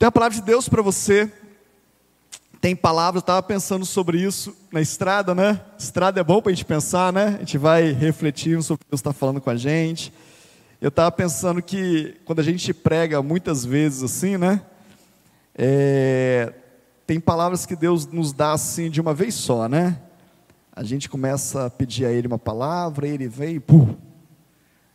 Tem a palavra de Deus para você. Tem palavra, eu estava pensando sobre isso na estrada, né? Estrada é bom para a gente pensar, né? A gente vai refletir sobre o que Deus está falando com a gente. Eu estava pensando que quando a gente prega muitas vezes assim, né? É, tem palavras que Deus nos dá assim de uma vez só, né? A gente começa a pedir a Ele uma palavra, Ele vem e pum,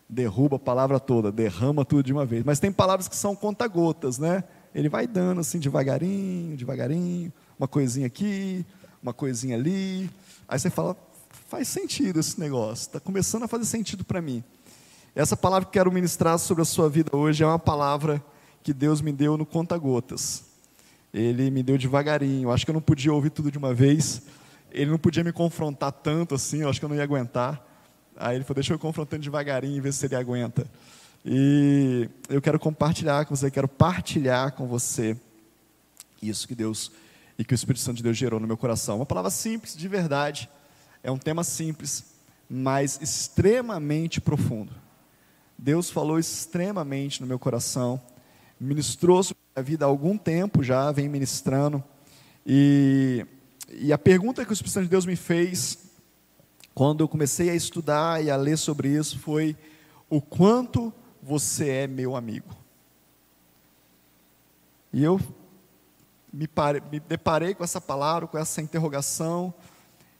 derruba a palavra toda, derrama tudo de uma vez. Mas tem palavras que são conta-gotas, né? Ele vai dando assim devagarinho, devagarinho, uma coisinha aqui, uma coisinha ali. Aí você fala, faz sentido esse negócio, está começando a fazer sentido para mim. Essa palavra que quero ministrar sobre a sua vida hoje é uma palavra que Deus me deu no conta-gotas. Ele me deu devagarinho. Acho que eu não podia ouvir tudo de uma vez. Ele não podia me confrontar tanto assim, eu acho que eu não ia aguentar. Aí ele falou: Deixa eu confrontando devagarinho e ver se ele aguenta. E eu quero compartilhar com você, quero partilhar com você isso que Deus e que o Espírito Santo de Deus gerou no meu coração. Uma palavra simples, de verdade, é um tema simples, mas extremamente profundo. Deus falou extremamente no meu coração, ministrou sobre a vida há algum tempo já, vem ministrando, e, e a pergunta que o Espírito Santo de Deus me fez, quando eu comecei a estudar e a ler sobre isso, foi: o quanto você é meu amigo? E eu me, pare, me deparei com essa palavra, com essa interrogação,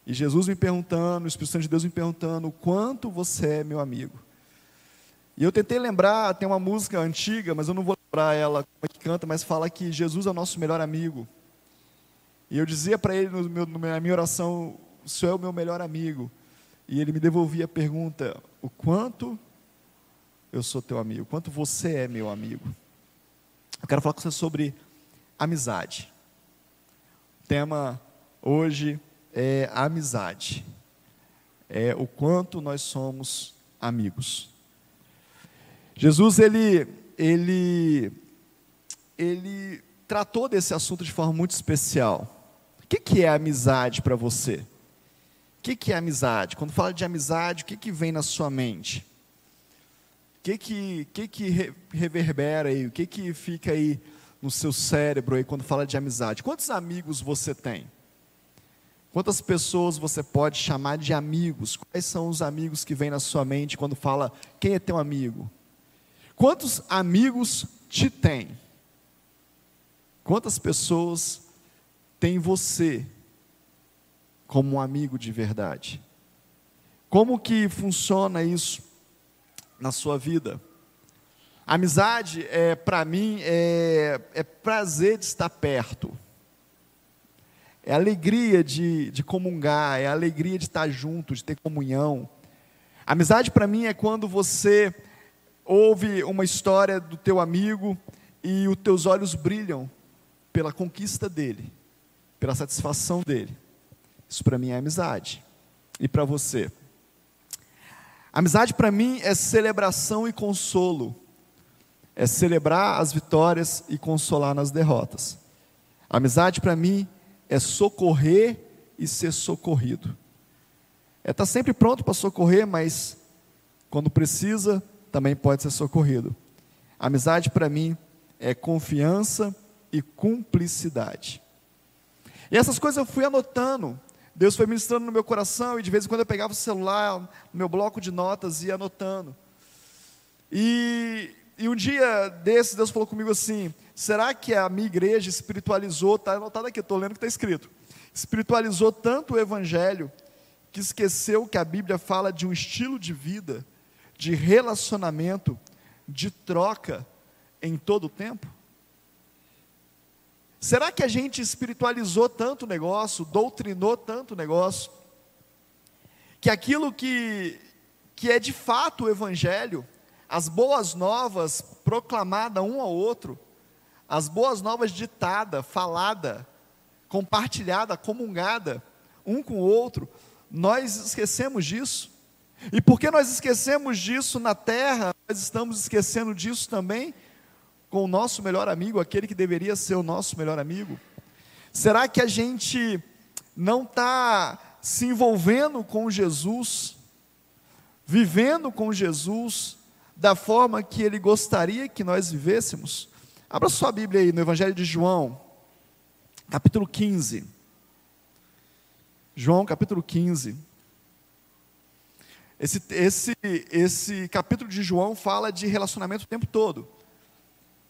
e Jesus me perguntando, o Espírito Santo de Deus me perguntando, o quanto você é meu amigo? E eu tentei lembrar, tem uma música antiga, mas eu não vou lembrar ela como é que canta, mas fala que Jesus é o nosso melhor amigo. E eu dizia para ele no meu, na minha oração, o Senhor é o meu melhor amigo. E ele me devolvia a pergunta, o quanto eu sou teu amigo, quanto você é meu amigo. Eu quero falar com você sobre amizade. O tema hoje é amizade. É o quanto nós somos amigos. Jesus ele ele ele tratou desse assunto de forma muito especial. O que, que é amizade para você? O que, que é amizade? Quando fala de amizade, o que, que vem na sua mente? Que, que, que, que reverbera aí? O que, que fica aí no seu cérebro aí quando fala de amizade? Quantos amigos você tem? Quantas pessoas você pode chamar de amigos? Quais são os amigos que vêm na sua mente quando fala quem é teu amigo? Quantos amigos te tem? Quantas pessoas tem você como um amigo de verdade? Como que funciona isso na sua vida? Amizade, é, para mim, é, é prazer de estar perto. É alegria de, de comungar, é alegria de estar junto, de ter comunhão. Amizade para mim é quando você ouve uma história do teu amigo e os teus olhos brilham pela conquista dele, pela satisfação dele. Isso para mim é amizade. E para você? Amizade para mim é celebração e consolo. É celebrar as vitórias e consolar nas derrotas. Amizade para mim é socorrer e ser socorrido. É estar tá sempre pronto para socorrer, mas quando precisa, também pode ser socorrido. Amizade para mim é confiança e cumplicidade. E essas coisas eu fui anotando. Deus foi ministrando no meu coração e de vez em quando eu pegava o celular, meu bloco de notas e ia anotando. E, e um dia desses, Deus falou comigo assim: será que a minha igreja espiritualizou? Está anotado aqui, estou lendo que está escrito. Espiritualizou tanto o evangelho que esqueceu que a Bíblia fala de um estilo de vida de relacionamento, de troca em todo o tempo? Será que a gente espiritualizou tanto o negócio, doutrinou tanto o negócio, que aquilo que, que é de fato o Evangelho, as boas novas proclamadas um ao outro, as boas novas ditada, falada, compartilhada, comungada, um com o outro, nós esquecemos disso. E porque nós esquecemos disso na terra, nós estamos esquecendo disso também com o nosso melhor amigo, aquele que deveria ser o nosso melhor amigo? Será que a gente não está se envolvendo com Jesus, vivendo com Jesus da forma que Ele gostaria que nós vivêssemos? Abra sua Bíblia aí no Evangelho de João, capítulo 15. João, capítulo 15. Esse, esse, esse capítulo de João fala de relacionamento o tempo todo.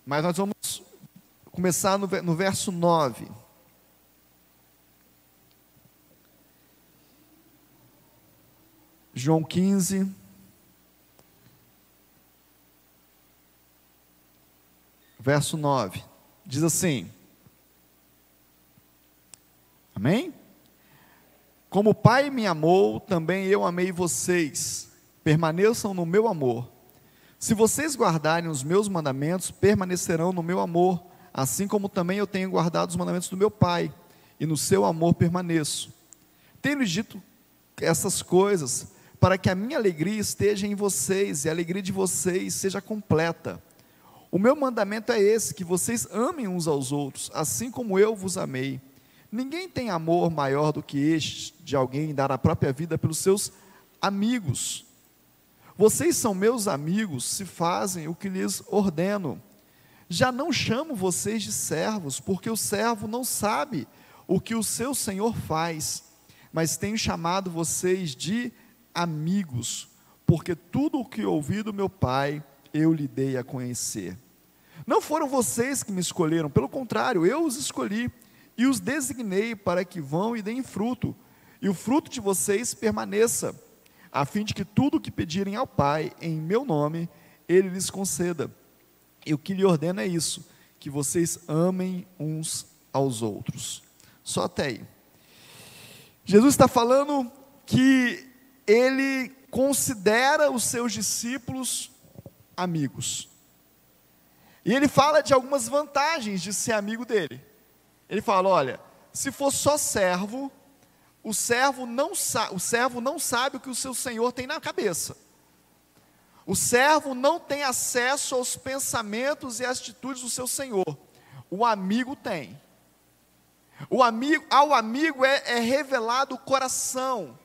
Mas nós vamos começar no, no verso 9. João 15. Verso 9. Diz assim: Amém? Como o Pai me amou, também eu amei vocês. Permaneçam no meu amor. Se vocês guardarem os meus mandamentos, permanecerão no meu amor, assim como também eu tenho guardado os mandamentos do meu Pai, e no seu amor permaneço. Tenho-lhes dito essas coisas, para que a minha alegria esteja em vocês e a alegria de vocês seja completa. O meu mandamento é esse: que vocês amem uns aos outros, assim como eu vos amei. Ninguém tem amor maior do que este, de alguém dar a própria vida pelos seus amigos. Vocês são meus amigos se fazem o que lhes ordeno. Já não chamo vocês de servos, porque o servo não sabe o que o seu senhor faz, mas tenho chamado vocês de amigos, porque tudo o que ouvi do meu Pai eu lhe dei a conhecer. Não foram vocês que me escolheram, pelo contrário, eu os escolhi e os designei para que vão e deem fruto, e o fruto de vocês permaneça, a fim de que tudo o que pedirem ao Pai em meu nome, Ele lhes conceda. E o que lhe ordena é isso: que vocês amem uns aos outros. Só até aí. Jesus está falando que ele considera os seus discípulos amigos. E ele fala de algumas vantagens de ser amigo dele. Ele fala: olha, se for só servo, o servo não, o servo não sabe o que o seu senhor tem na cabeça. O servo não tem acesso aos pensamentos e atitudes do seu senhor. O amigo tem. O amigo, ao amigo é, é revelado o coração.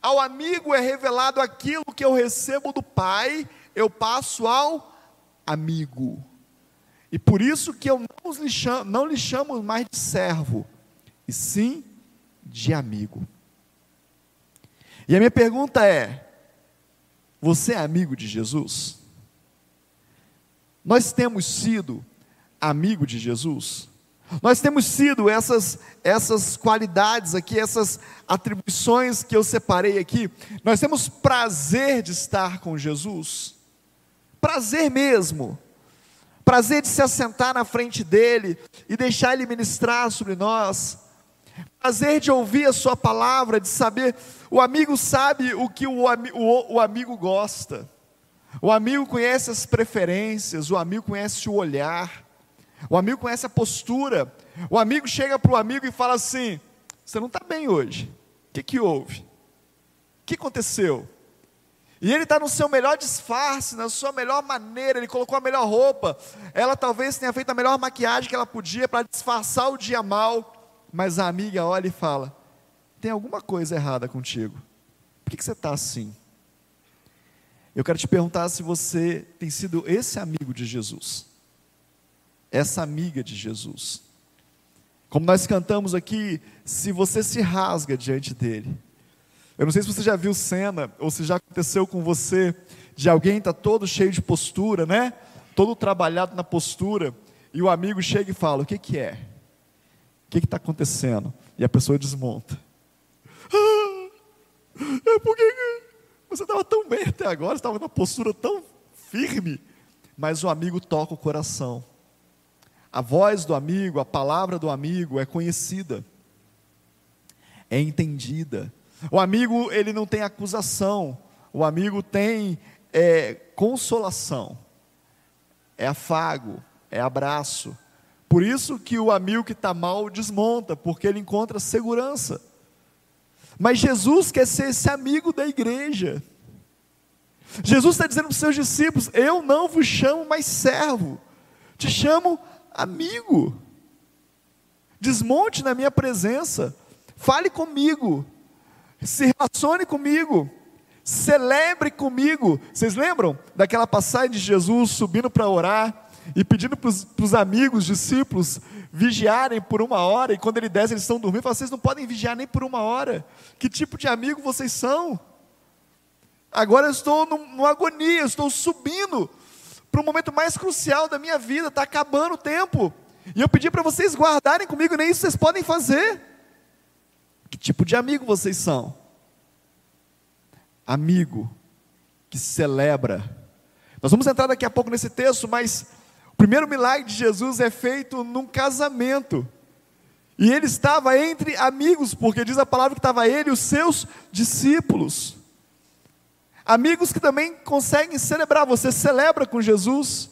Ao amigo é revelado aquilo que eu recebo do Pai, eu passo ao amigo. E por isso que eu não lhe chamo, não lhe chamo mais de servo, e sim de amigo. E a minha pergunta é: você é amigo de Jesus? Nós temos sido amigo de Jesus? Nós temos sido essas, essas qualidades aqui, essas atribuições que eu separei aqui, nós temos prazer de estar com Jesus, prazer mesmo, prazer de se assentar na frente dele e deixar ele ministrar sobre nós, prazer de ouvir a sua palavra, de saber, o amigo sabe o que o, o, o amigo gosta, o amigo conhece as preferências, o amigo conhece o olhar, o amigo conhece a postura, o amigo chega para o amigo e fala assim: Você não está bem hoje, o que, que houve? O que aconteceu? E ele está no seu melhor disfarce, na sua melhor maneira, ele colocou a melhor roupa. Ela talvez tenha feito a melhor maquiagem que ela podia para disfarçar o dia mal. Mas a amiga olha e fala: Tem alguma coisa errada contigo. Por que, que você está assim? Eu quero te perguntar se você tem sido esse amigo de Jesus, essa amiga de Jesus. Como nós cantamos aqui, se você se rasga diante dele, eu não sei se você já viu cena, ou se já aconteceu com você, de alguém estar tá todo cheio de postura, né? Todo trabalhado na postura, e o amigo chega e fala: O que, que é? Que está acontecendo? E a pessoa desmonta. Ah, é porque você estava tão bem até agora, estava numa postura tão firme, mas o amigo toca o coração. A voz do amigo, a palavra do amigo é conhecida, é entendida o amigo, ele não tem acusação, o amigo tem é, consolação, é afago, é abraço. Por isso que o amigo que está mal desmonta, porque ele encontra segurança. Mas Jesus quer ser esse amigo da igreja. Jesus está dizendo para os seus discípulos: Eu não vos chamo mais servo, te chamo amigo. Desmonte na minha presença, fale comigo, se relacione comigo, celebre comigo. Vocês lembram daquela passagem de Jesus subindo para orar? E pedindo para os amigos, discípulos, vigiarem por uma hora, e quando ele desce, eles estão dormindo, fala, vocês não podem vigiar nem por uma hora. Que tipo de amigo vocês são? Agora eu estou numa agonia, eu estou subindo para o momento mais crucial da minha vida, está acabando o tempo. E eu pedi para vocês guardarem comigo, nem isso vocês podem fazer. Que tipo de amigo vocês são? Amigo que celebra. Nós vamos entrar daqui a pouco nesse texto, mas o primeiro milagre de Jesus é feito num casamento. E ele estava entre amigos, porque diz a palavra que estava ele e os seus discípulos. Amigos que também conseguem celebrar, você celebra com Jesus.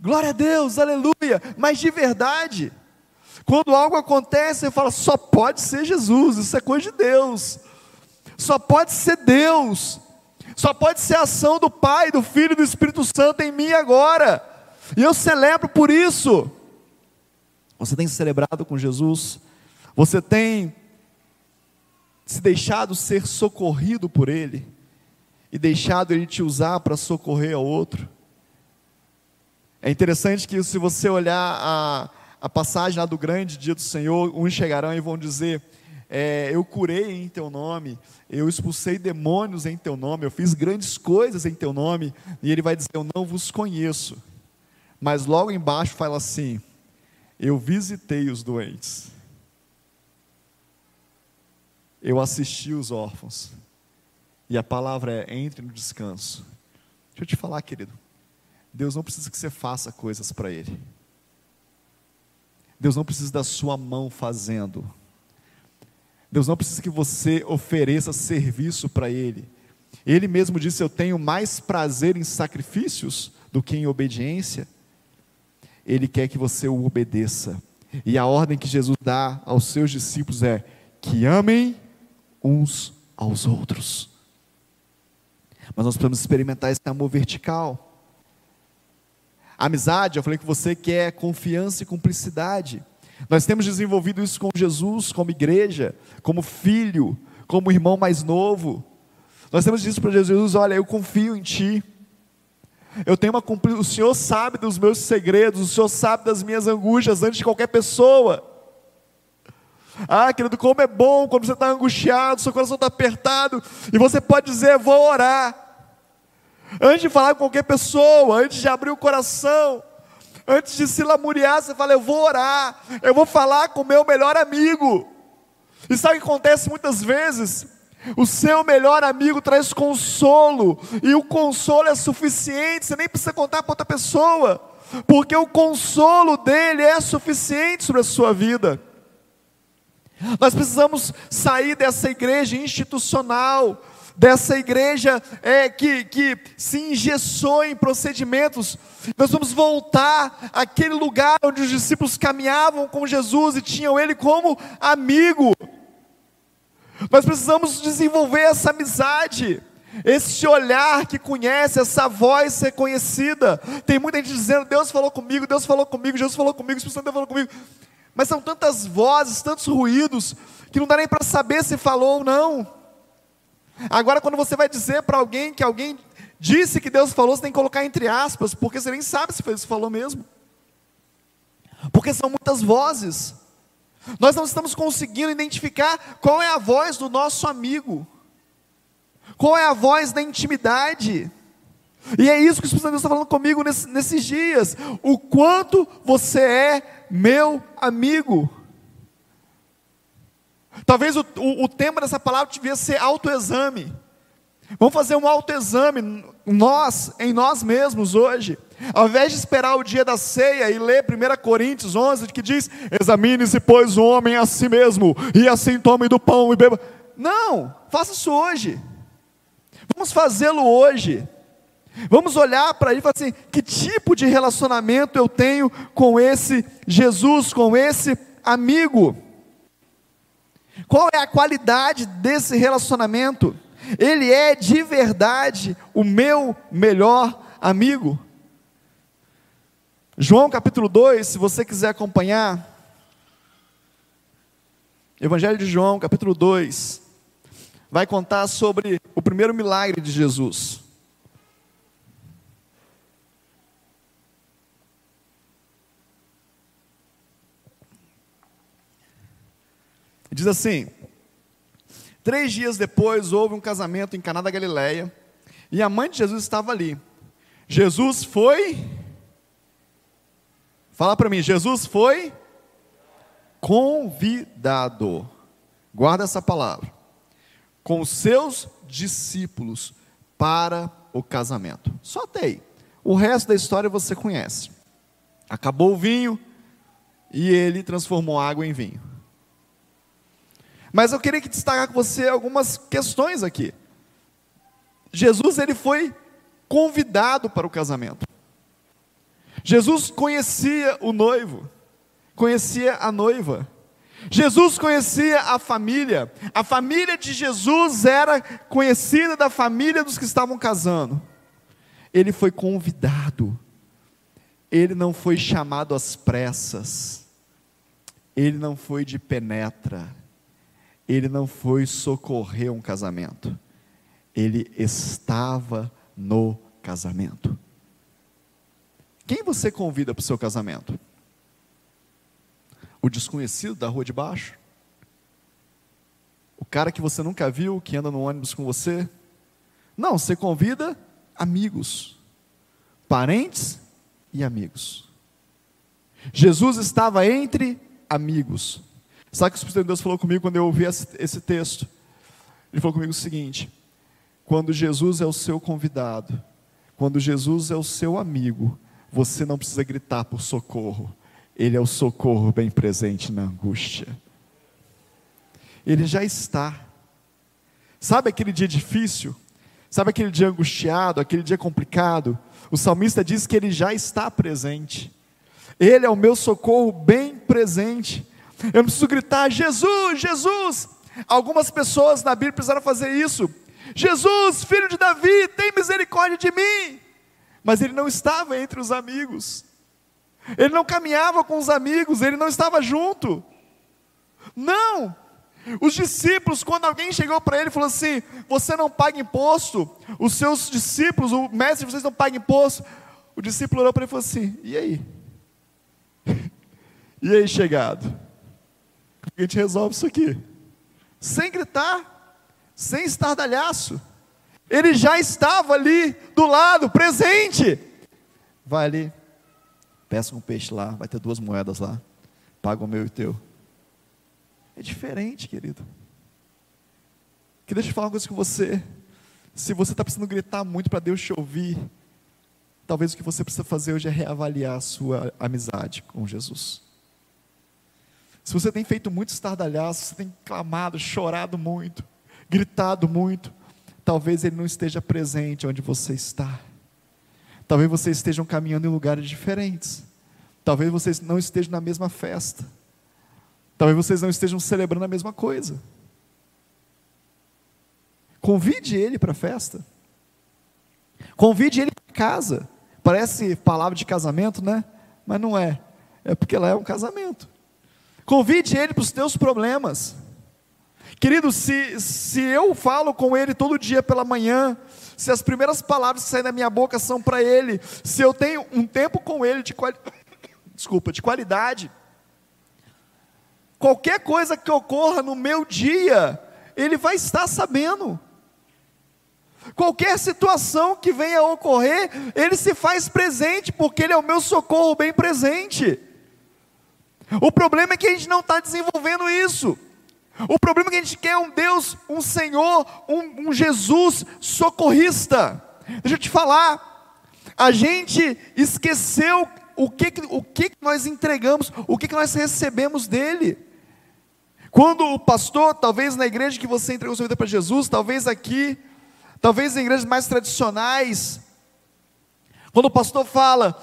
Glória a Deus, aleluia. Mas de verdade, quando algo acontece, você fala, só pode ser Jesus, isso é coisa de Deus. Só pode ser Deus. Só pode ser a ação do Pai, do Filho e do Espírito Santo em mim agora. E eu celebro por isso. Você tem celebrado com Jesus? Você tem se deixado ser socorrido por Ele? E deixado Ele te usar para socorrer ao outro? É interessante que se você olhar a, a passagem lá do grande dia do Senhor, uns chegarão e vão dizer: é, Eu curei em teu nome, eu expulsei demônios em teu nome, eu fiz grandes coisas em teu nome, e ele vai dizer: Eu não vos conheço. Mas logo embaixo fala assim: Eu visitei os doentes, eu assisti os órfãos, e a palavra é: entre no descanso. Deixa eu te falar, querido. Deus não precisa que você faça coisas para Ele. Deus não precisa da sua mão fazendo. Deus não precisa que você ofereça serviço para Ele. Ele mesmo disse: Eu tenho mais prazer em sacrifícios do que em obediência. Ele quer que você o obedeça. E a ordem que Jesus dá aos seus discípulos é que amem uns aos outros. Mas nós precisamos experimentar esse amor vertical. Amizade, eu falei que você quer confiança e cumplicidade. Nós temos desenvolvido isso com Jesus, como igreja, como filho, como irmão mais novo. Nós temos dito para Jesus: Olha, eu confio em Ti. Eu tenho uma o Senhor sabe dos meus segredos, o Senhor sabe das minhas angústias antes de qualquer pessoa. Ah, querido, como é bom quando você está angustiado, seu coração está apertado, e você pode dizer: Vou orar. Antes de falar com qualquer pessoa, antes de abrir o coração, antes de se lamuriar, você fala: Eu vou orar, eu vou falar com o meu melhor amigo. E sabe o que acontece muitas vezes? O seu melhor amigo traz consolo, e o consolo é suficiente, você nem precisa contar para outra pessoa, porque o consolo dele é suficiente sobre a sua vida. Nós precisamos sair dessa igreja institucional, dessa igreja é, que, que se engessou em procedimentos. Nós vamos voltar àquele lugar onde os discípulos caminhavam com Jesus e tinham Ele como amigo. Nós precisamos desenvolver essa amizade, esse olhar que conhece, essa voz reconhecida. Tem muita gente dizendo: Deus falou comigo, Deus falou comigo, Jesus falou comigo, o Espírito Santo falou comigo. Mas são tantas vozes, tantos ruídos, que não dá nem para saber se falou ou não. Agora, quando você vai dizer para alguém que alguém disse que Deus falou, você tem que colocar entre aspas, porque você nem sabe se falou mesmo. Porque são muitas vozes. Nós não estamos conseguindo identificar qual é a voz do nosso amigo, qual é a voz da intimidade. E é isso que o Espírito Santo está falando comigo nesses, nesses dias. O quanto você é meu amigo. Talvez o, o, o tema dessa palavra devia ser autoexame. Vamos fazer um autoexame, nós, em nós mesmos hoje. Ao invés de esperar o dia da ceia e ler 1 Coríntios 11, que diz: Examine-se, pois, o homem a si mesmo, e assim tome do pão e beba. Não, faça isso hoje. Vamos fazê-lo hoje. Vamos olhar para ele e falar assim: que tipo de relacionamento eu tenho com esse Jesus, com esse amigo? Qual é a qualidade desse relacionamento? Ele é de verdade o meu melhor amigo. João capítulo 2, se você quiser acompanhar. Evangelho de João, capítulo 2, vai contar sobre o primeiro milagre de Jesus. Diz assim: Três dias depois houve um casamento em Caná da Galileia, e a mãe de Jesus estava ali. Jesus foi Fala para mim, Jesus foi convidado. Guarda essa palavra. Com seus discípulos para o casamento. Só até aí. O resto da história você conhece. Acabou o vinho e ele transformou água em vinho. Mas eu queria que destacar com você algumas questões aqui. Jesus ele foi convidado para o casamento. Jesus conhecia o noivo, conhecia a noiva. Jesus conhecia a família. A família de Jesus era conhecida da família dos que estavam casando. Ele foi convidado. Ele não foi chamado às pressas. Ele não foi de penetra ele não foi socorrer um casamento, ele estava no casamento. Quem você convida para o seu casamento? O desconhecido da rua de baixo? O cara que você nunca viu, que anda no ônibus com você? Não, você convida amigos, parentes e amigos. Jesus estava entre amigos. Sabe o que o Espírito de Deus falou comigo quando eu ouvi esse texto? Ele falou comigo o seguinte: quando Jesus é o seu convidado, quando Jesus é o seu amigo, você não precisa gritar por socorro, Ele é o socorro bem presente na angústia. Ele já está. Sabe aquele dia difícil? Sabe aquele dia angustiado, aquele dia complicado? O salmista diz que ele já está presente. Ele é o meu socorro bem presente. Eu não preciso gritar: Jesus, Jesus. Algumas pessoas na Bíblia precisaram fazer isso. Jesus, filho de Davi, tem misericórdia de mim. Mas ele não estava entre os amigos. Ele não caminhava com os amigos, ele não estava junto. Não. Os discípulos, quando alguém chegou para ele e falou assim: Você não paga imposto, os seus discípulos, o mestre, vocês não pagam imposto. O discípulo olhou para ele e falou assim: E aí? e aí, chegado? A gente resolve isso aqui. Sem gritar, sem estardalhaço. Ele já estava ali do lado, presente. Vai ali, peça um peixe lá, vai ter duas moedas lá. Paga o meu e o teu. É diferente, querido. Que deixa eu falar uma coisa com você. Se você está precisando gritar muito para Deus te ouvir, talvez o que você precisa fazer hoje é reavaliar a sua amizade com Jesus. Se você tem feito muito estardalhaço, você tem clamado, chorado muito, gritado muito, talvez Ele não esteja presente onde você está. Talvez vocês estejam caminhando em lugares diferentes. Talvez vocês não estejam na mesma festa. Talvez vocês não estejam celebrando a mesma coisa. Convide ele para a festa. Convide ele para casa. Parece palavra de casamento, né? Mas não é. É porque lá é um casamento. Convide ele para os teus problemas. Querido, se, se eu falo com ele todo dia pela manhã, se as primeiras palavras que saem da minha boca são para ele, se eu tenho um tempo com ele de. Desculpa, de qualidade, qualquer coisa que ocorra no meu dia, ele vai estar sabendo. Qualquer situação que venha a ocorrer, ele se faz presente, porque ele é o meu socorro bem presente. O problema é que a gente não está desenvolvendo isso. O problema é que a gente quer um Deus, um Senhor, um, um Jesus socorrista. Deixa eu te falar, a gente esqueceu o que, o que nós entregamos, o que nós recebemos dele. Quando o pastor, talvez na igreja que você entregou sua vida para Jesus, talvez aqui, talvez em igrejas mais tradicionais, quando o pastor fala,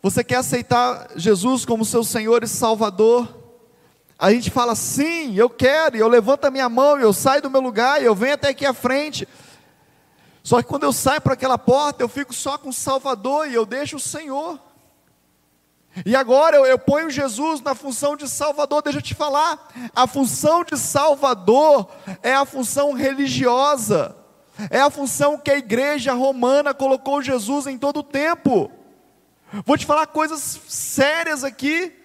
você quer aceitar Jesus como seu Senhor e Salvador? A gente fala, sim, eu quero, e eu levanto a minha mão, eu saio do meu lugar, eu venho até aqui à frente. Só que quando eu saio para aquela porta, eu fico só com o Salvador e eu deixo o Senhor. E agora eu, eu, ponho Jesus na função de Salvador, deixa eu te falar, a função de Salvador é a função religiosa, é a função que a igreja romana colocou Jesus em todo o tempo. Vou te falar coisas sérias aqui.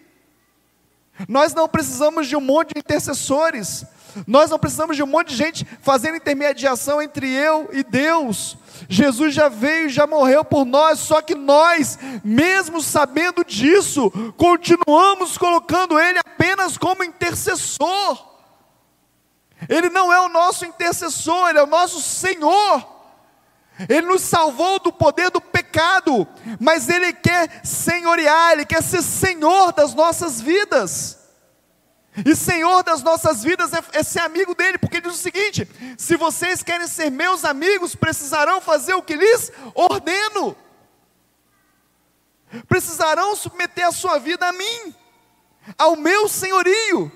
Nós não precisamos de um monte de intercessores. Nós não precisamos de um monte de gente fazendo intermediação entre eu e Deus. Jesus já veio já morreu por nós, só que nós, mesmo sabendo disso, continuamos colocando Ele apenas como intercessor. Ele não é o nosso intercessor, Ele é o nosso Senhor. Ele nos salvou do poder do pecado, mas Ele quer senhorear, Ele quer ser Senhor das nossas vidas. E Senhor das nossas vidas é, é, ser amigo dele, porque ele diz o seguinte: se vocês querem ser meus amigos, precisarão fazer o que lhes ordeno, precisarão submeter a sua vida a mim, ao meu senhorio.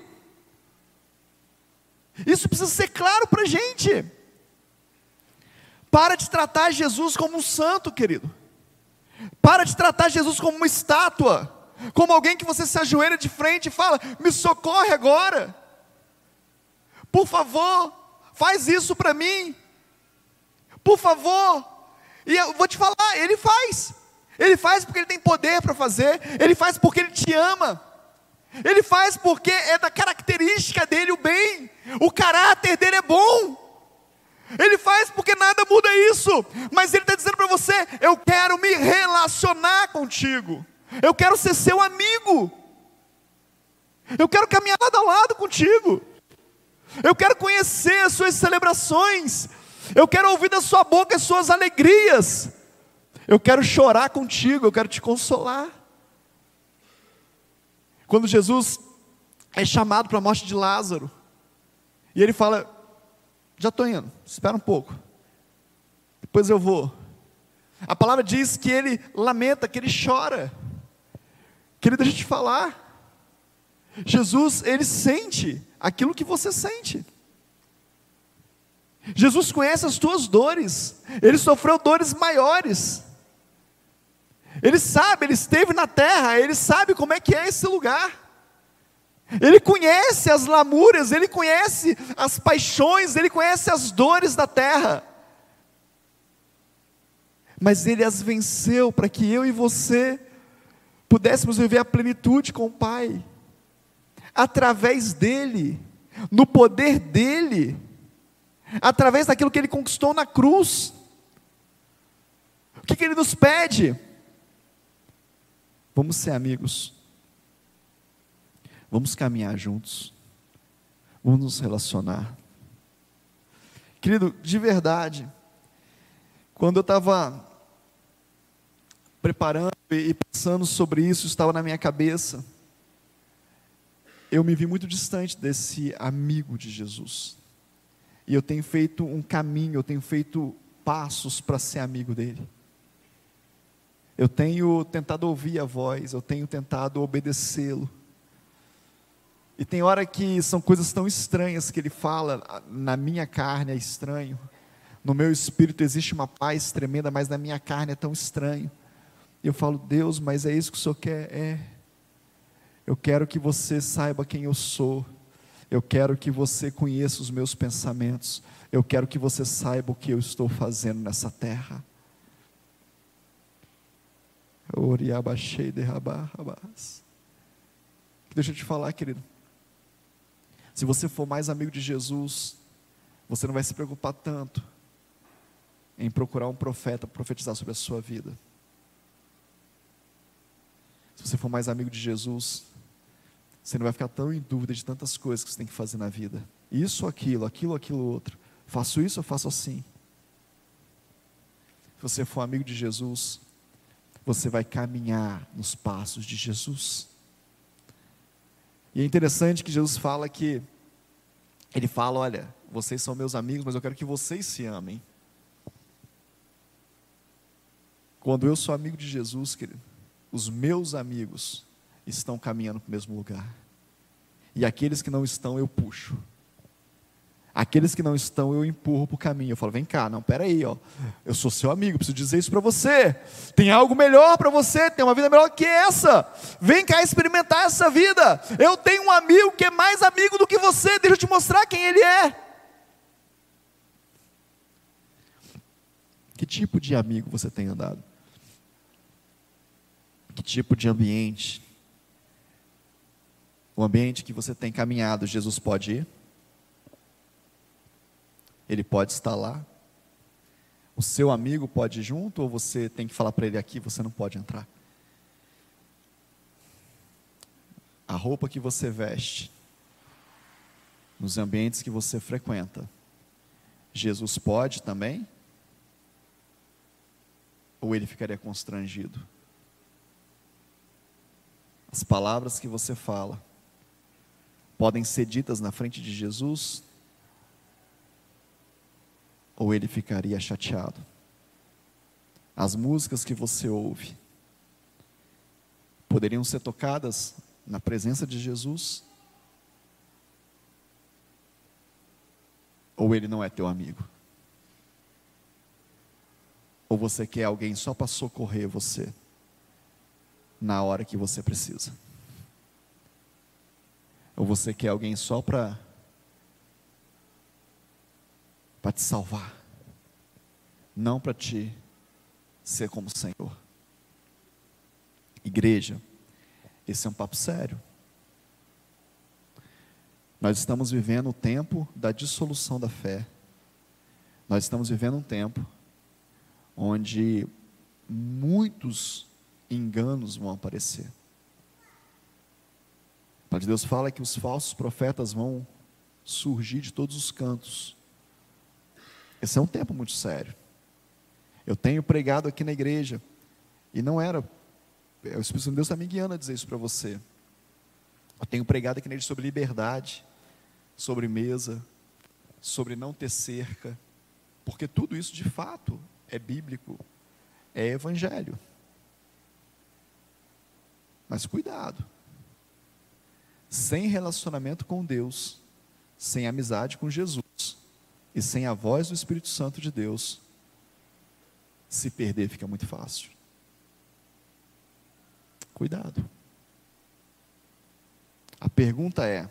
Isso precisa ser claro para a gente. Para de tratar Jesus como um santo, querido. Para de tratar Jesus como uma estátua como alguém que você se ajoelha de frente e fala: Me socorre agora, por favor, faz isso para mim, por favor. E eu vou te falar: Ele faz, Ele faz porque Ele tem poder para fazer, Ele faz porque Ele te ama. Ele faz porque é da característica dele o bem, o caráter dele é bom. Ele faz porque nada muda isso, mas ele está dizendo para você: eu quero me relacionar contigo. Eu quero ser seu amigo. Eu quero caminhar lado a lado contigo. Eu quero conhecer as suas celebrações. Eu quero ouvir da sua boca as suas alegrias. Eu quero chorar contigo, eu quero te consolar. Quando Jesus é chamado para a morte de Lázaro, e ele fala: Já estou indo, espera um pouco, depois eu vou. A palavra diz que ele lamenta, que ele chora. Querido, deixa eu te falar. Jesus, ele sente aquilo que você sente. Jesus conhece as tuas dores. Ele sofreu dores maiores. Ele sabe, ele esteve na terra, ele sabe como é que é esse lugar. Ele conhece as lamúrias, ele conhece as paixões, ele conhece as dores da terra. Mas ele as venceu para que eu e você pudéssemos viver a plenitude com o Pai, através dEle, no poder dEle, através daquilo que Ele conquistou na cruz. O que, que Ele nos pede? Vamos ser amigos, vamos caminhar juntos, vamos nos relacionar. Querido, de verdade, quando eu estava preparando e pensando sobre isso, estava na minha cabeça. Eu me vi muito distante desse amigo de Jesus. E eu tenho feito um caminho, eu tenho feito passos para ser amigo dele. Eu tenho tentado ouvir a voz, eu tenho tentado obedecê-lo. E tem hora que são coisas tão estranhas que ele fala, na minha carne é estranho, no meu espírito existe uma paz tremenda, mas na minha carne é tão estranho. E eu falo, Deus, mas é isso que o Senhor quer? É. Eu quero que você saiba quem eu sou. Eu quero que você conheça os meus pensamentos. Eu quero que você saiba o que eu estou fazendo nessa terra. Deixa eu te falar, querido. Se você for mais amigo de Jesus, você não vai se preocupar tanto em procurar um profeta para profetizar sobre a sua vida se você for mais amigo de Jesus, você não vai ficar tão em dúvida de tantas coisas que você tem que fazer na vida. Isso, aquilo, aquilo, aquilo, outro. Faço isso ou faço assim? Se você for amigo de Jesus, você vai caminhar nos passos de Jesus. E é interessante que Jesus fala que, ele fala: olha, vocês são meus amigos, mas eu quero que vocês se amem. Quando eu sou amigo de Jesus, querido, os meus amigos estão caminhando para o mesmo lugar. E aqueles que não estão, eu puxo. Aqueles que não estão, eu empurro para o caminho. Eu falo, vem cá, não, peraí, ó. Eu sou seu amigo, preciso dizer isso para você. Tem algo melhor para você, tem uma vida melhor que essa. Vem cá experimentar essa vida. Eu tenho um amigo que é mais amigo do que você. Deixa eu te mostrar quem ele é. Que tipo de amigo você tem andado? que tipo de ambiente O ambiente que você tem caminhado, Jesus pode ir? Ele pode estar lá? O seu amigo pode ir junto ou você tem que falar para ele aqui, você não pode entrar? A roupa que você veste, nos ambientes que você frequenta, Jesus pode também? Ou ele ficaria constrangido? As palavras que você fala podem ser ditas na frente de Jesus? Ou ele ficaria chateado? As músicas que você ouve poderiam ser tocadas na presença de Jesus? Ou ele não é teu amigo? Ou você quer alguém só para socorrer você na hora que você precisa? Ou você quer alguém só para para te salvar, não para te ser como Senhor? Igreja, esse é um papo sério. Nós estamos vivendo o tempo da dissolução da fé. Nós estamos vivendo um tempo onde muitos enganos vão aparecer. A palavra de Deus fala que os falsos profetas vão surgir de todos os cantos. Esse é um tempo muito sério. Eu tenho pregado aqui na igreja, e não era, o Espírito de Deus está me guiando a dizer isso para você. Eu tenho pregado aqui igreja sobre liberdade, sobre mesa, sobre não ter cerca, porque tudo isso de fato é bíblico, é evangelho. Mas cuidado. Sem relacionamento com Deus, sem amizade com Jesus e sem a voz do Espírito Santo de Deus, se perder fica muito fácil. Cuidado. A pergunta é: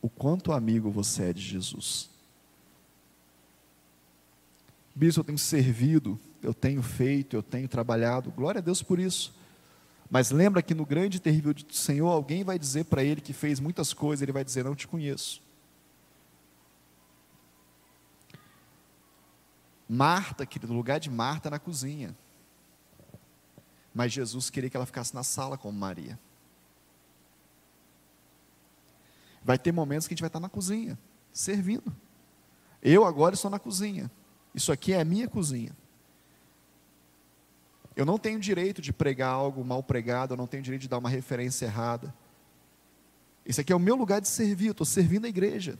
o quanto amigo você é de Jesus? Bispo, eu tenho servido, eu tenho feito, eu tenho trabalhado, glória a Deus por isso. Mas lembra que no grande e terrível do Senhor, alguém vai dizer para ele que fez muitas coisas, ele vai dizer: Não te conheço. Marta, querido, o lugar de Marta é na cozinha. Mas Jesus queria que ela ficasse na sala como Maria. Vai ter momentos que a gente vai estar na cozinha, servindo. Eu agora estou na cozinha. Isso aqui é a minha cozinha. Eu não tenho direito de pregar algo mal pregado, eu não tenho direito de dar uma referência errada. Esse aqui é o meu lugar de servir, eu estou servindo a igreja.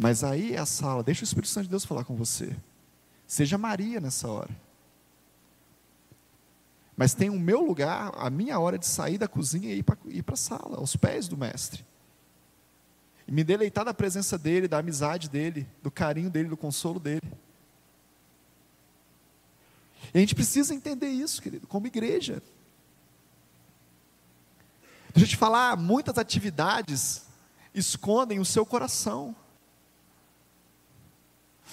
Mas aí é a sala, deixa o Espírito Santo de Deus falar com você. Seja Maria nessa hora. Mas tem o meu lugar, a minha hora de sair da cozinha e ir para a sala, aos pés do Mestre e me deleitar da presença dele, da amizade dele, do carinho dele, do consolo dele. E a gente precisa entender isso, querido, como igreja. Deixa eu te falar, muitas atividades escondem o seu coração.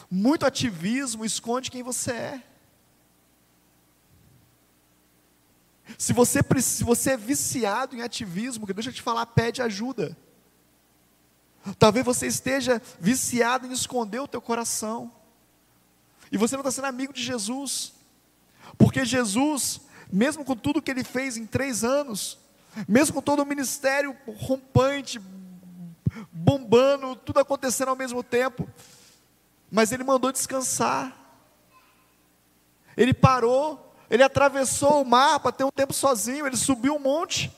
Muito ativismo esconde quem você é. Se você, se você é viciado em ativismo, deixa eu te falar, pede ajuda. Talvez você esteja viciado em esconder o teu coração. E você não está sendo amigo de Jesus. Porque Jesus, mesmo com tudo que ele fez em três anos, mesmo com todo o ministério rompante, bombando, tudo acontecendo ao mesmo tempo, mas ele mandou descansar. Ele parou, ele atravessou o mar para ter um tempo sozinho, ele subiu um monte.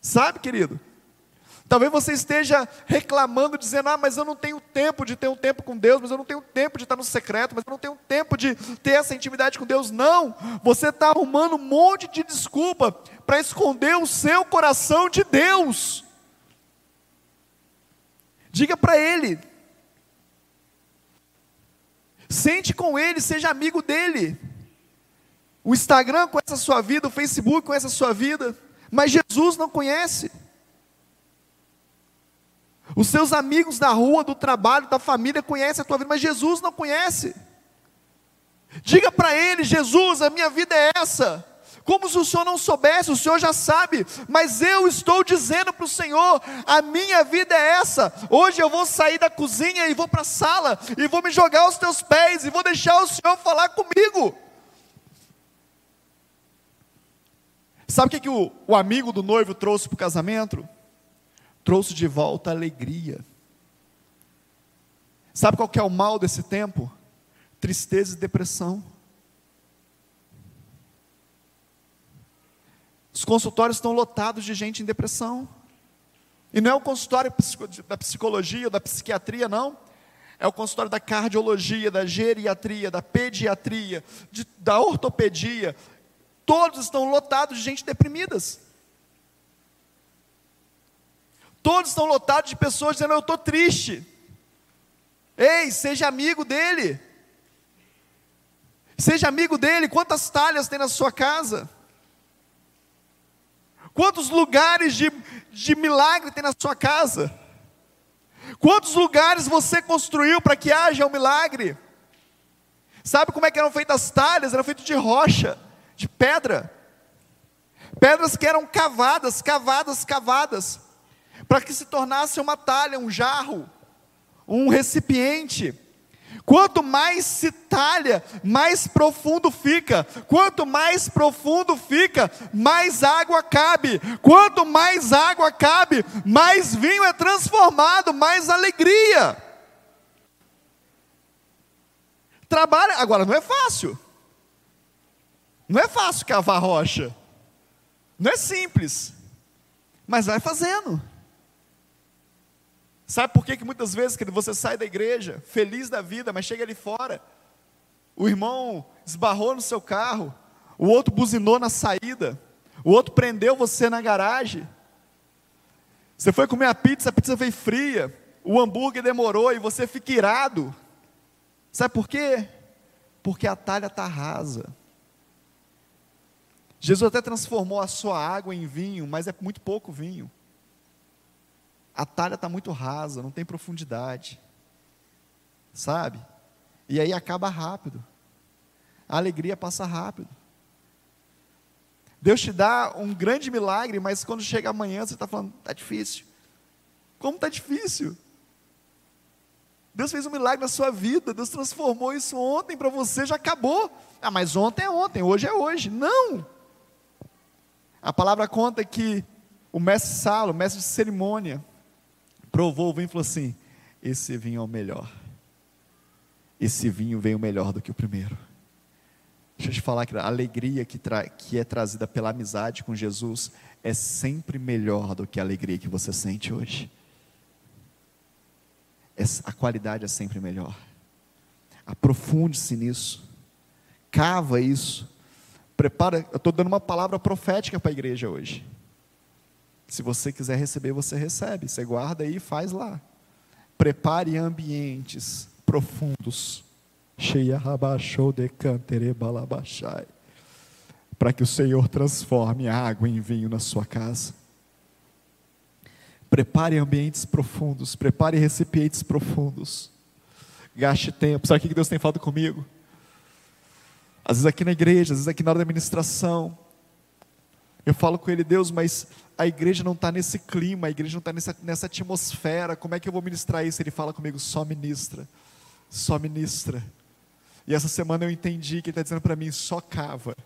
Sabe, querido? Talvez você esteja reclamando, dizendo: Ah, mas eu não tenho tempo de ter um tempo com Deus, mas eu não tenho tempo de estar no secreto, mas eu não tenho tempo de ter essa intimidade com Deus. Não, você está arrumando um monte de desculpa para esconder o seu coração de Deus. Diga para Ele, sente com Ele, seja amigo dele. O Instagram conhece a sua vida, o Facebook conhece a sua vida, mas Jesus não conhece. Os seus amigos da rua, do trabalho, da família conhecem a tua vida, mas Jesus não conhece. Diga para ele: Jesus, a minha vida é essa. Como se o Senhor não soubesse, o Senhor já sabe, mas eu estou dizendo para o Senhor: a minha vida é essa. Hoje eu vou sair da cozinha e vou para a sala, e vou me jogar aos teus pés, e vou deixar o Senhor falar comigo. Sabe o que, que o, o amigo do noivo trouxe para o casamento? Trouxe de volta alegria. Sabe qual que é o mal desse tempo? Tristeza e depressão. Os consultórios estão lotados de gente em depressão. E não é o consultório da psicologia ou da psiquiatria, não. É o consultório da cardiologia, da geriatria, da pediatria, de, da ortopedia. Todos estão lotados de gente deprimidas. Todos estão lotados de pessoas dizendo: Eu estou triste. Ei, seja amigo dele. Seja amigo dele. Quantas talhas tem na sua casa? Quantos lugares de, de milagre tem na sua casa? Quantos lugares você construiu para que haja um milagre? Sabe como é que eram feitas as talhas? Eram feitas de rocha, de pedra. Pedras que eram cavadas, cavadas, cavadas, para que se tornasse uma talha, um jarro, um recipiente. Quanto mais se talha, mais profundo fica. Quanto mais profundo fica, mais água cabe. Quanto mais água cabe, mais vinho é transformado, mais alegria. Trabalha, agora não é fácil. Não é fácil cavar rocha. Não é simples. Mas vai fazendo. Sabe por que, que muitas vezes que você sai da igreja, feliz da vida, mas chega ali fora, o irmão esbarrou no seu carro, o outro buzinou na saída, o outro prendeu você na garagem. Você foi comer a pizza, a pizza veio fria, o hambúrguer demorou e você fica irado. Sabe por quê? Porque a talha está rasa. Jesus até transformou a sua água em vinho, mas é muito pouco vinho a talha está muito rasa, não tem profundidade. Sabe? E aí acaba rápido. A alegria passa rápido. Deus te dá um grande milagre, mas quando chega amanhã você está falando, está difícil. Como está difícil? Deus fez um milagre na sua vida, Deus transformou isso ontem para você, já acabou. Ah, mas ontem é ontem, hoje é hoje. Não! A palavra conta que o mestre Salo, o mestre de cerimônia, provou o vinho e falou assim: esse vinho é o melhor. Esse vinho veio melhor do que o primeiro. Deixa eu te falar que a alegria que, que é trazida pela amizade com Jesus é sempre melhor do que a alegria que você sente hoje. a qualidade é sempre melhor. Aprofunde-se nisso. Cava isso. Prepara. Eu estou dando uma palavra profética para a igreja hoje. Se você quiser receber, você recebe. Você guarda aí e faz lá. Prepare ambientes profundos. Para que o Senhor transforme a água em vinho na sua casa. Prepare ambientes profundos. Prepare recipientes profundos. Gaste tempo. Sabe o que Deus tem falado comigo? Às vezes aqui na igreja, às vezes aqui na hora da administração. Eu falo com ele, Deus, mas a igreja não está nesse clima, a igreja não está nessa, nessa atmosfera, como é que eu vou ministrar isso? Ele fala comigo, só ministra, só ministra. E essa semana eu entendi que ele está dizendo para mim, só cava,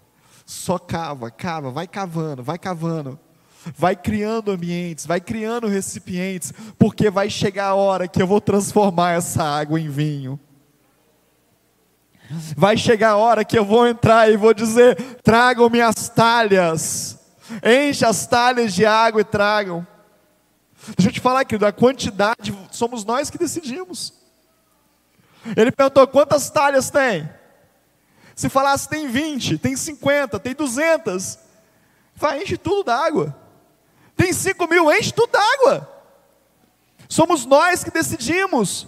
só cava, cava, vai cavando, vai cavando, vai criando ambientes, vai criando recipientes, porque vai chegar a hora que eu vou transformar essa água em vinho. Vai chegar a hora que eu vou entrar e vou dizer: tragam-me as talhas Enche as talhas de água e tragam. Deixa eu te falar, querido, a quantidade somos nós que decidimos. Ele perguntou: quantas talhas tem? Se falasse tem 20, tem 50, tem 200, vai, enche tudo d'água. Tem 5 mil, enche tudo d'água. Somos nós que decidimos.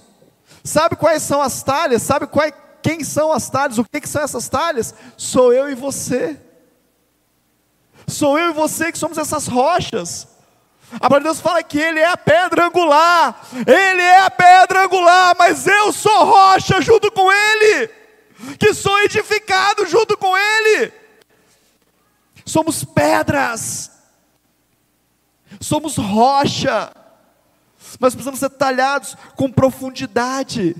Sabe quais são as talhas? Sabe qual, quem são as talhas? O que, que são essas talhas? Sou eu e você. Sou eu e você que somos essas rochas. A palavra de Deus fala que Ele é a pedra angular, Ele é a pedra angular, mas eu sou rocha junto com Ele, que sou edificado junto com Ele. somos pedras, somos rocha, nós precisamos ser talhados com profundidade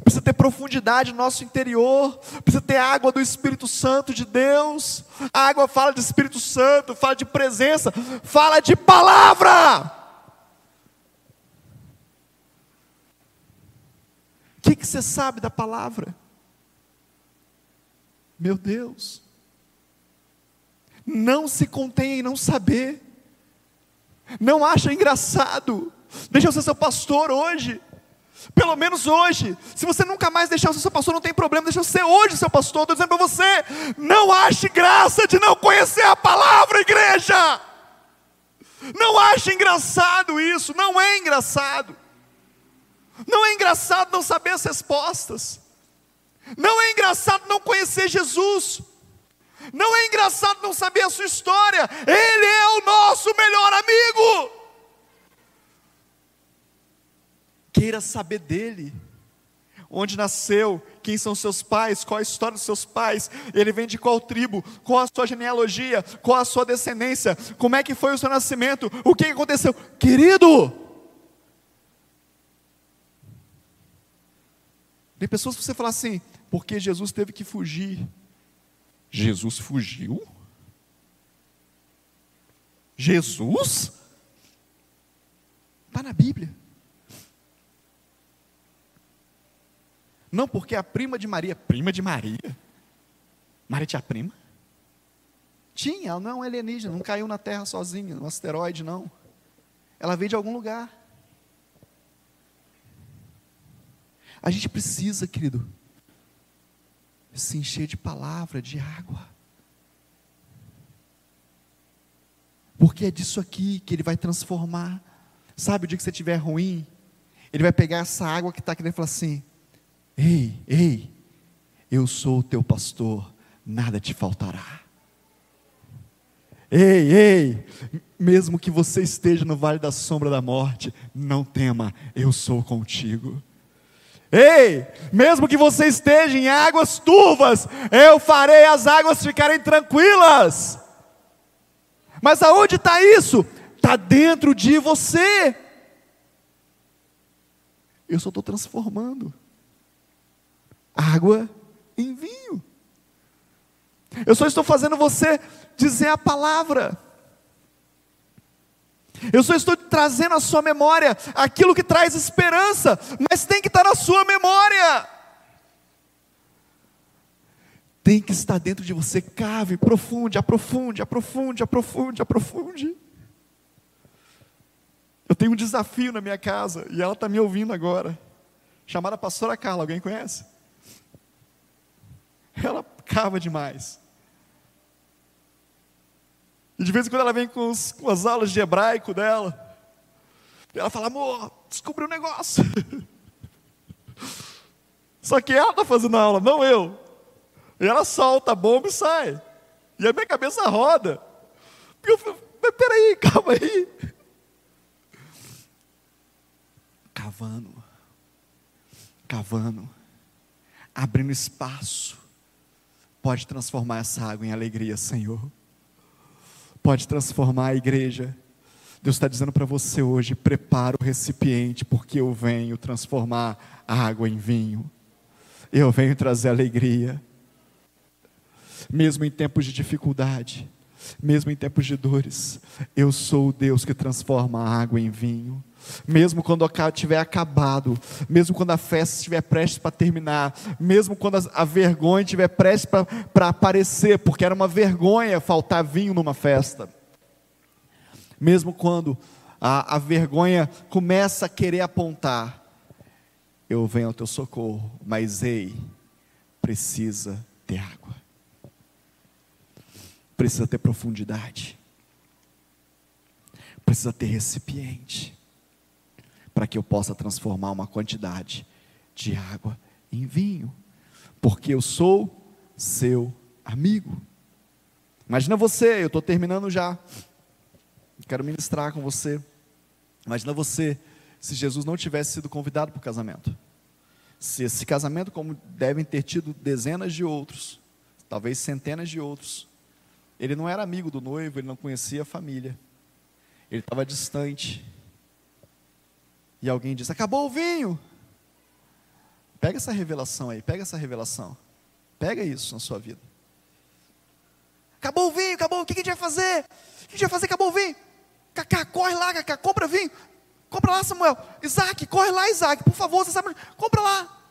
precisa ter profundidade no nosso interior, precisa ter água do Espírito Santo de Deus. A água fala de Espírito Santo, fala de presença, fala de palavra. O que, que você sabe da palavra? Meu Deus. Não se contém em não saber. Não acha engraçado. Deixa eu ser seu pastor hoje. Pelo menos hoje. Se você nunca mais deixar o seu pastor, não tem problema, deixa ser hoje seu pastor. Estou dizendo para você: não ache graça de não conhecer a palavra, igreja. Não ache engraçado isso, não é engraçado. Não é engraçado não saber as respostas. Não é engraçado não conhecer Jesus. Não é engraçado não saber a sua história. Ele é o nosso melhor amigo. Queira saber dele. Onde nasceu, quem são seus pais, qual a história dos seus pais, ele vem de qual tribo, qual a sua genealogia, qual a sua descendência, como é que foi o seu nascimento, o que aconteceu. Querido, tem pessoas que você fala assim, porque Jesus teve que fugir. Jesus fugiu? Jesus? Está na Bíblia. Não, porque a prima de Maria, prima de Maria? Maria tinha prima? Tinha, ela não é um alienígena, não caiu na Terra sozinha, um asteroide, não. Ela veio de algum lugar. A gente precisa, querido, se encher de palavra, de água. Porque é disso aqui que Ele vai transformar. Sabe, o dia que você estiver ruim, Ele vai pegar essa água que está aqui dentro e falar assim: Ei, ei, eu sou o teu pastor, nada te faltará. Ei, ei, mesmo que você esteja no vale da sombra da morte, não tema, eu sou contigo. Ei, mesmo que você esteja em águas turvas, eu farei as águas ficarem tranquilas. Mas aonde está isso? Está dentro de você. Eu só estou transformando água em vinho. Eu só estou fazendo você dizer a palavra. Eu só estou trazendo à sua memória aquilo que traz esperança, mas tem que estar na sua memória. Tem que estar dentro de você, cave, profunde, aprofunde, aprofunde, aprofunde, aprofunde. Eu tenho um desafio na minha casa e ela está me ouvindo agora. Chamada Pastora Carla, alguém conhece? ela cava demais. E de vez em quando ela vem com, os, com as aulas de hebraico dela. E ela fala, amor, descobri um negócio. Só que ela está fazendo a aula, não eu. E ela solta a bomba e sai. E a minha cabeça roda. E eu falo, mas peraí, calma aí. Cavando. Cavando. Abrindo espaço pode transformar essa água em alegria, Senhor. Pode transformar a igreja. Deus está dizendo para você hoje: prepara o recipiente, porque eu venho transformar a água em vinho. Eu venho trazer alegria. Mesmo em tempos de dificuldade, mesmo em tempos de dores, eu sou o Deus que transforma a água em vinho. Mesmo quando tiver acabado, mesmo quando a festa estiver prestes para terminar, mesmo quando a, vergonha estiver prestes para aparecer, porque era uma vergonha faltar vinho numa festa, mesmo quando a, a vergonha começa a querer apontar, eu venho ao teu socorro, mas ei, precisa ter água, precisa ter profundidade, precisa ter recipiente para que eu possa transformar uma quantidade de água em vinho, porque eu sou seu amigo. Imagina você, eu estou terminando já, quero ministrar com você. Imagina você, se Jesus não tivesse sido convidado para o casamento, se esse casamento, como devem ter tido dezenas de outros, talvez centenas de outros, Ele não era amigo do noivo, ele não conhecia a família. Ele estava distante. E alguém disse: Acabou o vinho. Pega essa revelação aí, pega essa revelação. Pega isso na sua vida. Acabou o vinho, acabou. O que a gente vai fazer? O que a gente vai fazer? Acabou o vinho. Cacá, corre lá, Cacá, compra vinho. Compra lá, Samuel. Isaac, corre lá, Isaac. Por favor, você sabe. Compra lá.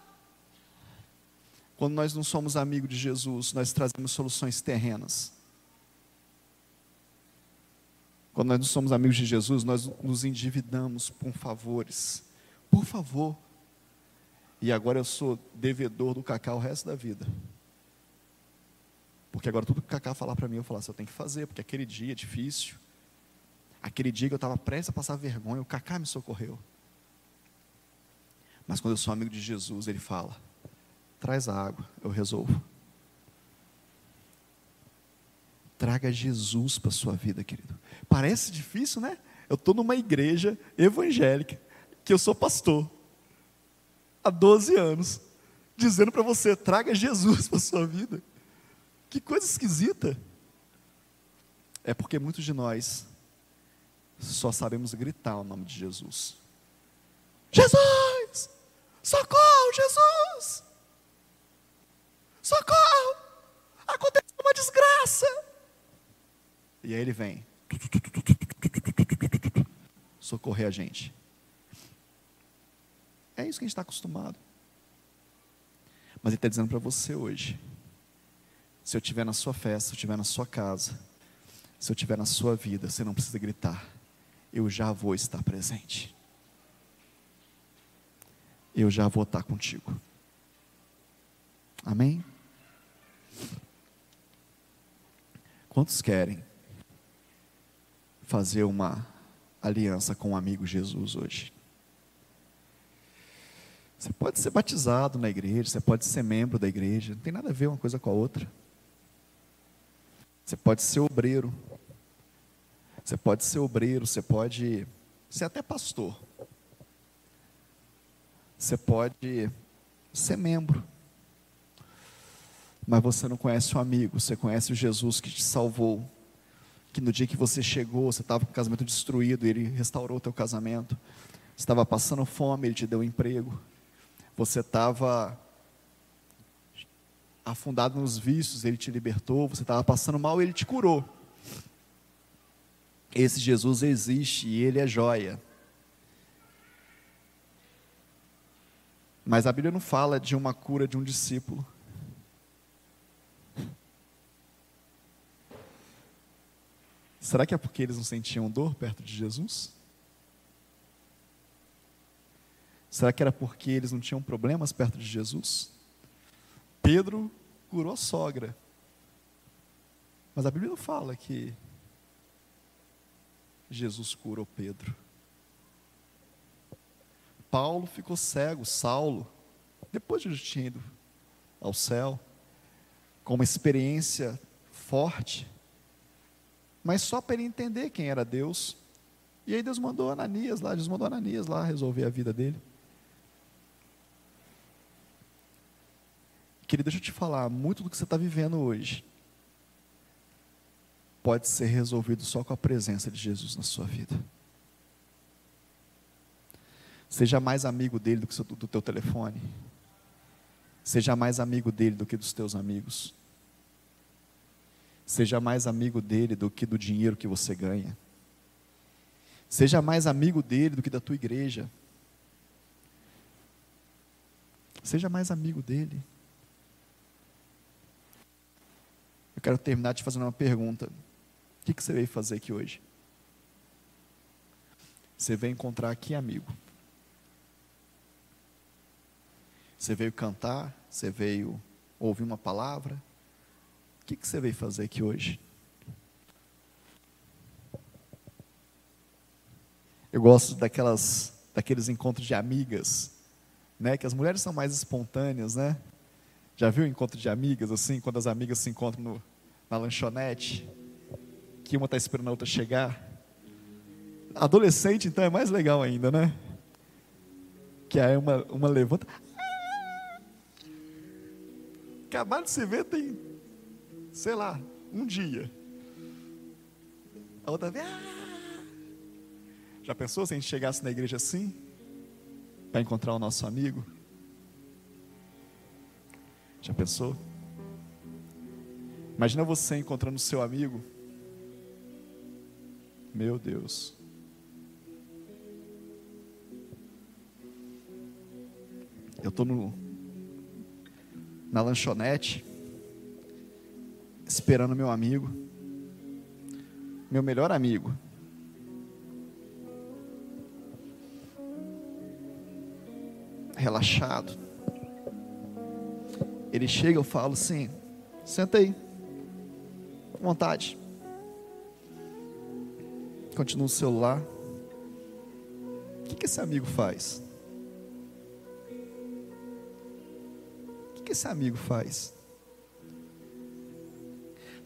Quando nós não somos amigos de Jesus, nós trazemos soluções terrenas. Quando nós não somos amigos de Jesus, nós nos endividamos por favores. Por favor. E agora eu sou devedor do Cacá o resto da vida. Porque agora tudo que o Cacá falar para mim, eu falar assim, eu tenho que fazer, porque aquele dia é difícil. Aquele dia que eu estava prestes a passar vergonha, o Cacá me socorreu. Mas quando eu sou amigo de Jesus, ele fala: traz a água, eu resolvo. Traga Jesus para a sua vida, querido. Parece difícil, né? Eu estou numa igreja evangélica, que eu sou pastor, há 12 anos, dizendo para você: traga Jesus para a sua vida. Que coisa esquisita. É porque muitos de nós só sabemos gritar o nome de Jesus. Jesus! Socorro, Jesus! Socorro! Aconteceu uma desgraça! E aí ele vem socorrer a gente. É isso que a gente está acostumado. Mas ele está dizendo para você hoje: se eu estiver na sua festa, se eu estiver na sua casa, se eu estiver na sua vida, você não precisa gritar, eu já vou estar presente. Eu já vou estar contigo. Amém? Quantos querem fazer uma aliança com o amigo Jesus hoje? Você pode ser batizado na igreja, você pode ser membro da igreja, não tem nada a ver uma coisa com a outra. Você pode ser obreiro. Você pode ser obreiro, você pode ser até pastor. Você pode ser membro. Mas você não conhece o amigo, você conhece o Jesus que te salvou. Que no dia que você chegou, você estava com o casamento destruído, ele restaurou o teu casamento. Você estava passando fome, ele te deu um emprego. Você estava afundado nos vícios, ele te libertou, você estava passando mal, ele te curou. Esse Jesus existe e ele é joia. Mas a Bíblia não fala de uma cura de um discípulo. Será que é porque eles não sentiam dor perto de Jesus? Será que era porque eles não tinham problemas perto de Jesus? Pedro curou a sogra. Mas a Bíblia não fala que Jesus curou Pedro. Paulo ficou cego, Saulo, depois de ter ido ao céu, com uma experiência forte, mas só para ele entender quem era Deus. E aí Deus mandou Ananias lá, Deus mandou Ananias lá resolver a vida dele. Querido, deixa eu te falar, muito do que você está vivendo hoje pode ser resolvido só com a presença de Jesus na sua vida. Seja mais amigo dele do que do teu telefone. Seja mais amigo dele do que dos teus amigos. Seja mais amigo dele do que do dinheiro que você ganha. Seja mais amigo dele do que da tua igreja. Seja mais amigo dele. Eu quero terminar te fazendo uma pergunta. O que, você veio fazer aqui hoje? Você veio encontrar aqui amigo. Você veio cantar, você veio ouvir uma palavra. Que, que você veio fazer aqui hoje? Eu gosto daquelas, daqueles encontros de amigas, né? Que as mulheres são mais espontâneas, né? Já viu o encontro de amigas assim, quando as amigas se encontram no, na lanchonete, que uma está esperando a outra chegar. Adolescente, então, é mais legal ainda, né? Que aí uma, uma levanta. Acabaram de se ver tem, sei lá, um dia. A outra vem. Ah! Já pensou se a gente chegasse na igreja assim? Para encontrar o nosso amigo? Já pensou? Imagina você encontrando o seu amigo. Meu Deus. Eu estou na lanchonete, esperando meu amigo, meu melhor amigo. Relaxado. Ele chega, eu falo assim: senta aí, com vontade. Continua o celular. O que, que esse amigo faz? que esse amigo faz?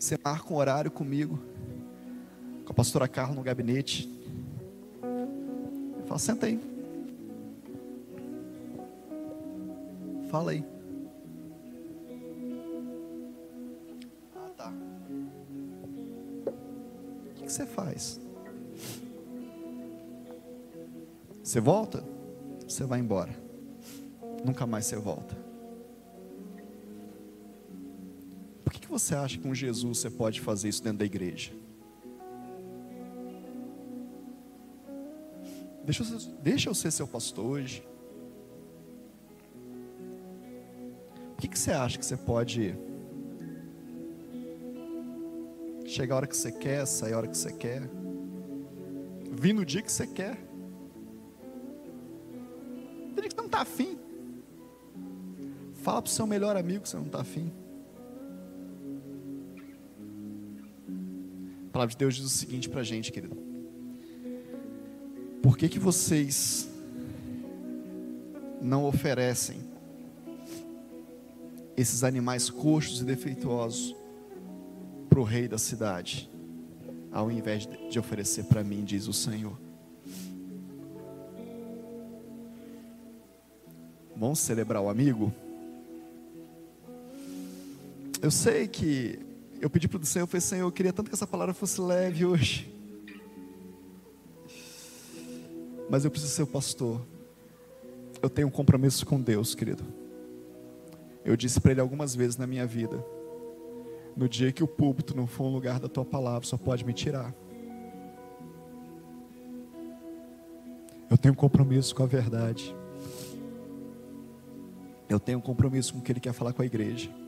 Você marca um horário comigo, com a pastora Carla no gabinete. Fala, senta aí. Fala aí. Ah, tá. O que você faz? Você volta? Você vai embora. Nunca mais você volta. Você acha que com Jesus você pode fazer isso dentro da igreja? Deixa eu, deixa eu ser seu pastor hoje. O que, que você acha que você pode chegar a hora que você quer, sair a hora que você quer, vir no dia que você quer? Tem que não está afim. Fala para o seu melhor amigo que você não está afim. Palavra de Deus diz o seguinte para a gente, querido. Por que, que vocês não oferecem esses animais coxos e defeituosos para o rei da cidade, ao invés de oferecer para mim, diz o Senhor? Vamos celebrar o amigo? Eu sei que eu pedi para o Senhor, eu falei, Senhor, eu queria tanto que essa palavra fosse leve hoje. Mas eu preciso ser o pastor. Eu tenho um compromisso com Deus, querido. Eu disse para ele algumas vezes na minha vida: no dia que o púlpito não for um lugar da tua palavra, só pode me tirar. Eu tenho um compromisso com a verdade. Eu tenho um compromisso com o que ele quer falar com a igreja.